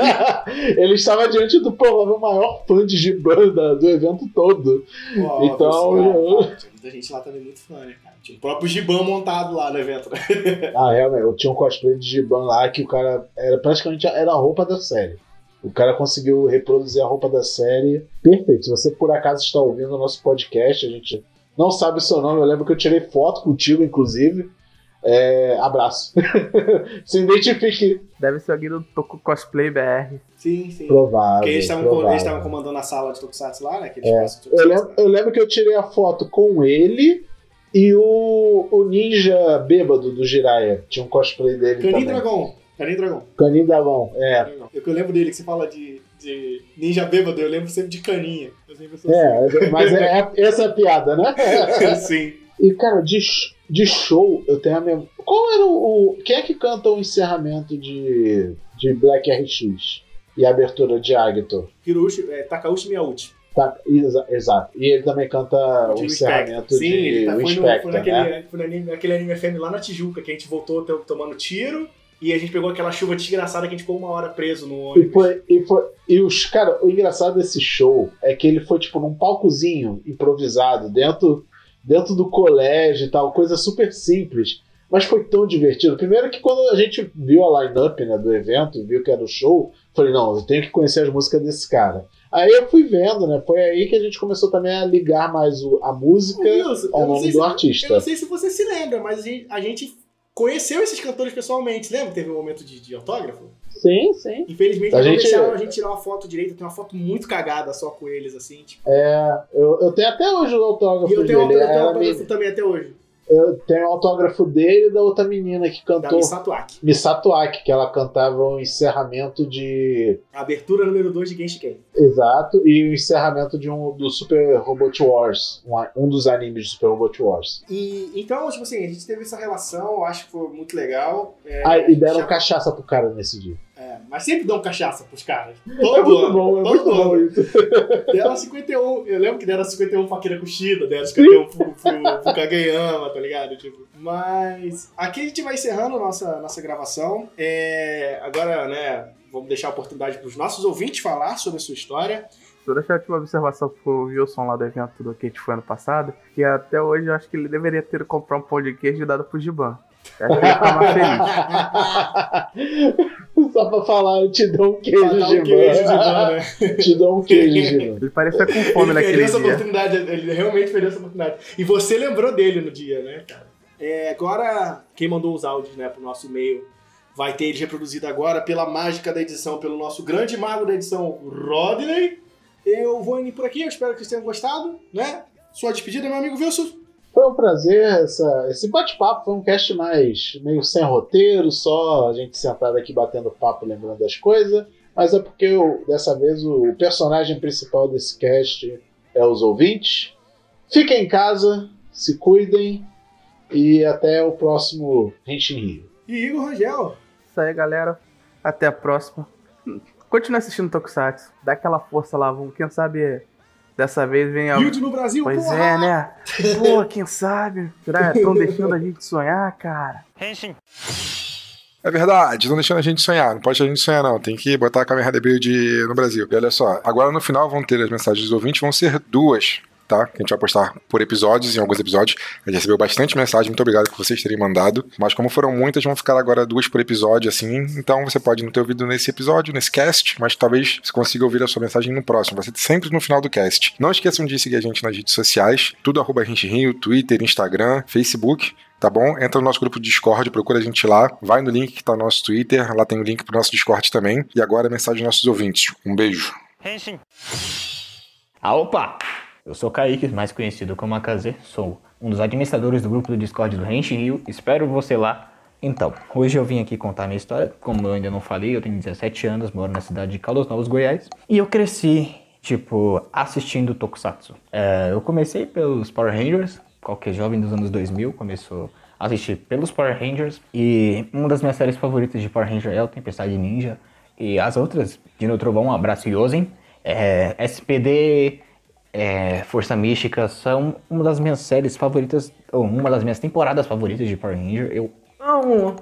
ele estava diante do provável maior fã de Giban do evento todo. Ó, Então, muita gente lá também muito fã, né, cara? Tinha o próprio Giban montado lá no evento, né? Ah, realmente, eu tinha um cosplay de Giban lá que o cara era praticamente era a roupa da série. O cara conseguiu reproduzir a roupa da série perfeito. Se você por acaso está ouvindo o nosso podcast, a gente não sabe o seu nome, eu lembro que eu tirei foto contigo, inclusive. É, abraço. Se identifique. Deve ser alguém do Toku Cosplay BR. Sim, sim. Provável. Porque eles estavam comandando a sala de Tokusatsu lá, né? É. Eu lembro, eu lembro que eu tirei a foto com ele e o, o ninja bêbado do Jiraiya. Tinha um cosplay dele Canin também. Dragão. Canin Dragão. Canin Dragão, é. Eu, eu lembro dele que você fala de, de ninja bêbado, eu lembro sempre de caninha. Eu sempre sou É, mas é, é- essa é a piada, né? assim. Sim. E, cara, de, de show, eu tenho a memória. Qual era o, o- Quem é que canta o encerramento de, de Black RX? E a abertura de Agito? Hiroshi, é, Takauchi Miyauchi. Tá, exa- exato. E ele também canta o encerramento Sim, de ele tá, foi, no, foi naquele, né? foi naquele anime FM lá na Tijuca, que a gente voltou to- tomando tiro e a gente pegou aquela chuva desgraçada que a gente ficou uma hora preso no E ônibus. foi, e foi. E os. Cara, o engraçado desse show é que ele foi, tipo, num palcozinho improvisado, dentro dentro do colégio e tal, coisa super simples. Mas foi tão divertido. Primeiro que quando a gente viu a line-up né, do evento, viu que era o show, falei, não, eu tenho que conhecer as músicas desse cara. Aí eu fui vendo, né? Foi aí que a gente começou também a ligar mais o, a música Wilson, ao nome do se- artista. Eu não sei se você se lembra, mas a gente, a gente conheceu esses cantores pessoalmente. Lembra teve um momento de, de autógrafo? Sim, sim. Infelizmente, A eles não gente- deixaram a gente tirar uma foto direita. Tem uma foto muito cagada só com eles, assim. Tipo, Eu, eu tenho até hoje o autógrafo e eu tenho, dele. autógrafo, eu tenho Era autógrafo mi- também até hoje, eu tenho o autógrafo dele e da outra menina que da cantou Misatuaki. Misato Aki, que ela cantava o encerramento de. A abertura número 2 de Genshin Ken. Exato, e o encerramento de um do Super Robot Wars, um, um dos animes de Super Robot Wars. E, então, tipo assim, a gente teve essa relação, eu acho que foi muito legal. É, Ah, e deram já- cachaça pro cara nesse dia. É, mas sempre dão cachaça pros caras. É Todo muito ano. bom, é todo muito ano. bom isso. Deram 51. Eu lembro que deram 51 pra Kira Kushida, deram 51 pro, pro, pro Kageyama, tá ligado? Tipo, mas aqui a gente vai encerrando nossa, nossa gravação. É, agora, né, vamos deixar a oportunidade pros nossos ouvintes falar sobre a sua história. Só deixar uma observação pro Wilson lá do evento do que a gente foi ano passado, que até hoje eu acho que ele deveria ter ido comprar um pão de queijo e dado pro Giban. Acho que ele ficar mais feliz. Só pra falar, eu te dou um queijo, um queijo de Giban. né? Te dou um queijo, Giban. Ele parecia com fome ele naquele perdeu essa dia. oportunidade, ele realmente perdeu essa oportunidade. E você lembrou dele no dia, né, cara? É, agora, quem mandou os áudios, né, pro nosso e-mail, vai ter ele reproduzido agora pela mágica da edição, pelo nosso grande mago da edição, Rodney. Eu vou indo por aqui, eu espero que vocês tenham gostado, né? Sua despedida, meu amigo Wilson. Foi um prazer essa, esse bate-papo. Foi um cast mais meio sem roteiro, só a gente sentado aqui batendo papo, lembrando das coisas. Mas é porque eu, dessa vez o, personagem principal desse cast é os ouvintes. Fiquem em casa, se cuidem e até o próximo Henshin Rio. E Igor Rangel. Isso aí, galera. Até a próxima. Continue assistindo Tokusatsu. Dá aquela força lá, vamos. Quem sabe dessa vez venha. Hilde no Brasil, Pois porra! é, né? Pô, quem sabe? Estão deixando a gente sonhar, cara. É verdade, não deixando a gente sonhar. Não pode deixar a gente sonhar, não. Tem que botar a Kamen Rider Build no Brasil. E olha só, agora no final vão ter as mensagens dos ouvintes, vão ser duas, tá? Que a gente vai postar por episódios, em alguns episódios. A gente recebeu bastante mensagem, muito obrigado por vocês terem mandado. Mas como foram muitas, vão ficar agora duas por episódio, assim. Então você pode não ter ouvido nesse episódio, nesse cast, mas talvez você consiga ouvir a sua mensagem no próximo. Vai ser sempre no final do cast. Não esqueçam de seguir a gente nas redes sociais, tudo arroba Gente Rio, Twitter, Instagram, Facebook tá bom? Entra no nosso grupo de Discord, procura a gente lá, vai no link que tá no nosso Twitter, lá tem o link pro nosso Discord também. E agora a mensagem dos nossos ouvintes. Um beijo. Ah, opa! Eu sou Kaique, mais conhecido como AKZ, sou um dos administradores do grupo do Discord do Rente Rio, espero você lá. Então, hoje eu vim aqui contar minha história, como eu ainda não falei, eu tenho 17 anos, moro na cidade de Caldas Novos, Goiás, e eu cresci, tipo, assistindo Tokusatsu. É, eu comecei pelos Power Rangers, qualquer jovem dos anos 2000 começou a assistir pelos Power Rangers, e uma das minhas séries favoritas de Power Ranger é o Tempestade Ninja, e as outras, Dino Trovão, Abraço Yosen, é, SPD, é, Força Mística são uma das minhas séries favoritas, ou uma das minhas temporadas favoritas de Power Ranger. Eu amo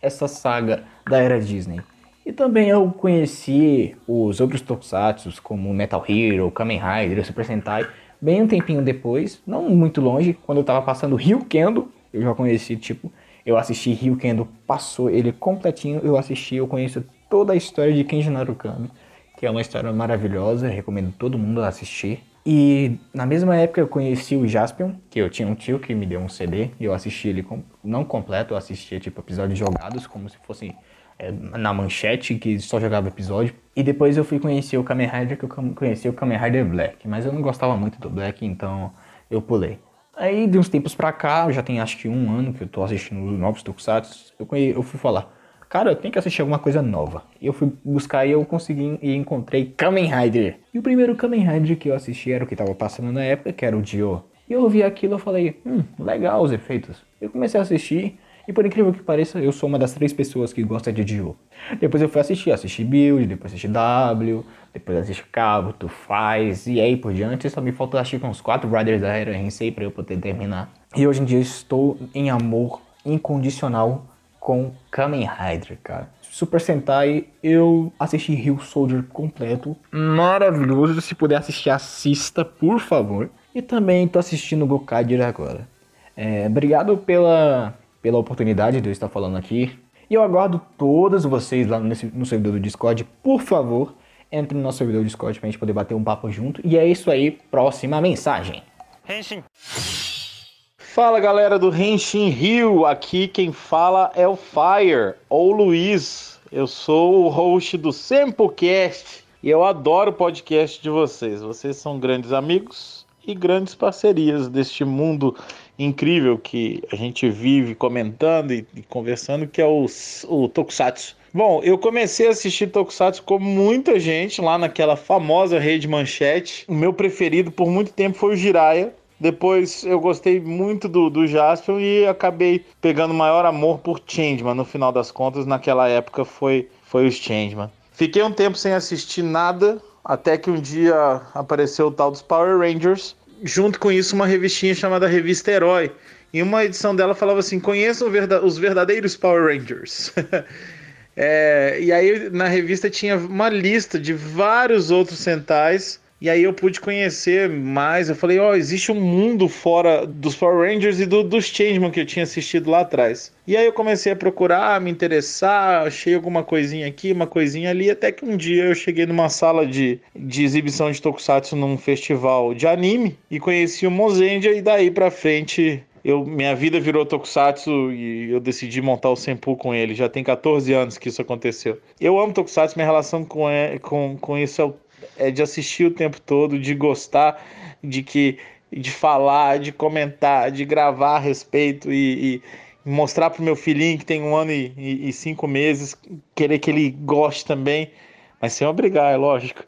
essa saga da era Disney. E também eu conheci os outros tokusatsu, como Metal Hero, Kamen Rider, Super Sentai, bem um tempinho depois, não muito longe, quando eu tava passando Rio Kendo, eu já conheci, tipo, eu assisti Rio Kendo, passou ele completinho, eu assisti, eu conheço toda a história de Kenji Narukami, que é uma história maravilhosa, recomendo todo mundo assistir. E na mesma época eu conheci o Jaspion, que eu tinha um tio que me deu um CD e eu assisti ele com, não completo, eu assistia tipo episódios jogados, como se fosse é, na manchete, que só jogava episódio. E depois eu fui conhecer o Kamen Rider, que eu conheci o Kamen Rider Black, mas eu não gostava muito do Black, então eu pulei. Aí de uns tempos pra cá, já tem acho que um ano que eu tô assistindo os novos Tokusatsu, eu, eu fui falar, cara, eu tenho que assistir alguma coisa nova. Eu fui buscar e eu consegui e encontrei Kamen Rider. E o primeiro Kamen Rider que eu assisti era o que tava passando na época, que era o Dio. E eu vi aquilo e falei, hum, legal os efeitos. Eu comecei a assistir e por incrível que pareça, eu sou uma das três pessoas que gosta de Dio. Depois eu fui assistir, assisti Build, depois assisti W, depois assisti Cabo, Tu Faz, e aí por diante. Só me falta assistir com uns quatro Riders da Era Hensei pra eu poder terminar. E hoje em dia estou em amor incondicional com Kamen Rider, cara. Super Sentai, eu assisti Rio Soldier completo. Maravilhoso. Se puder assistir, assista, por favor. e também tô assistindo o Gokaiger agora. É, obrigado pela, pela oportunidade de eu estar falando aqui. E eu aguardo todos vocês lá nesse, no servidor do Discord. Por favor, entre no nosso servidor do Discord pra gente poder bater um papo junto. E é isso aí, próxima mensagem. Henshin. Fala galera do Henshin Rio, aqui quem fala é o Fire, ou Luiz. Eu sou o host do Sempocast e eu adoro o podcast de vocês. Vocês são grandes amigos e grandes parcerias deste mundo incrível que a gente vive comentando e, conversando, que é o, o Tokusatsu. Bom, eu comecei a assistir Tokusatsu com muita gente lá naquela famosa rede Manchete. O meu preferido por muito tempo foi o Jiraiya. Depois eu gostei muito do, do Jaspion e acabei pegando maior amor por Changeman. No final das contas, naquela época foi, foi os Changeman. Fiquei um tempo sem assistir nada, até que um dia apareceu o tal dos Power Rangers. Junto com isso, uma revistinha chamada Revista Herói. E uma edição dela falava assim: conheçam os verdadeiros Power Rangers. é, e aí na revista tinha uma lista de vários outros centais e aí eu pude conhecer mais. Eu falei, ó, oh, existe um mundo fora dos Power Rangers e do, dos Changeman que eu tinha assistido lá atrás. E aí eu comecei a procurar, me interessar, achei alguma coisinha aqui, uma coisinha ali, até que um dia eu cheguei numa sala de, de exibição de Tokusatsu num festival de anime e conheci o Mozendia e daí pra frente eu, minha vida virou Tokusatsu e eu decidi montar o Senpu com ele. Já tem 14 anos que isso aconteceu. Eu amo Tokusatsu, minha relação com, é, com, com isso é é de assistir o tempo todo, de gostar, de que de falar, de comentar, de gravar a respeito e, e mostrar pro meu filhinho que tem um ano e, e, e, cinco meses, querer que ele goste também, mas sem obrigar, é lógico.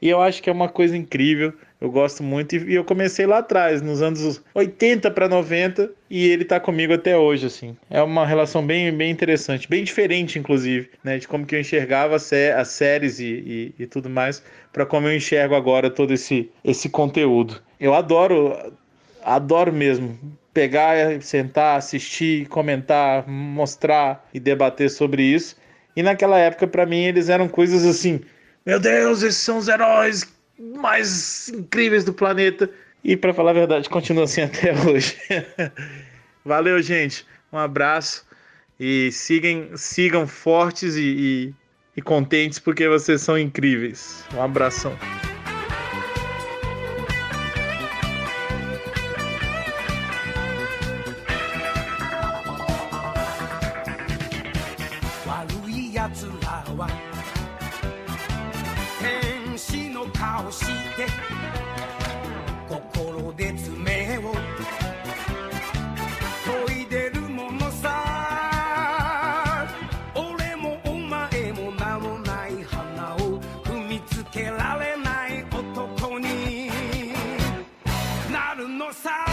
E eu acho que é uma coisa incrível. Eu gosto muito e eu comecei lá atrás, nos anos 80 para 90, e ele tá comigo até hoje, assim. É uma relação bem, bem interessante, bem diferente, inclusive, né, de como que eu enxergava as, as séries e, e, e tudo mais, para como eu enxergo agora todo esse, esse conteúdo. Eu adoro, adoro mesmo pegar, sentar, assistir, comentar, mostrar e debater sobre isso. E naquela época, para mim, eles eram coisas assim: meu Deus, esses são os heróis mais incríveis do planeta. E para falar a verdade, continua assim até hoje. Valeu, gente. Um abraço e sigam, sigam fortes e, e, e contentes porque vocês são incríveis. Um abração. outside.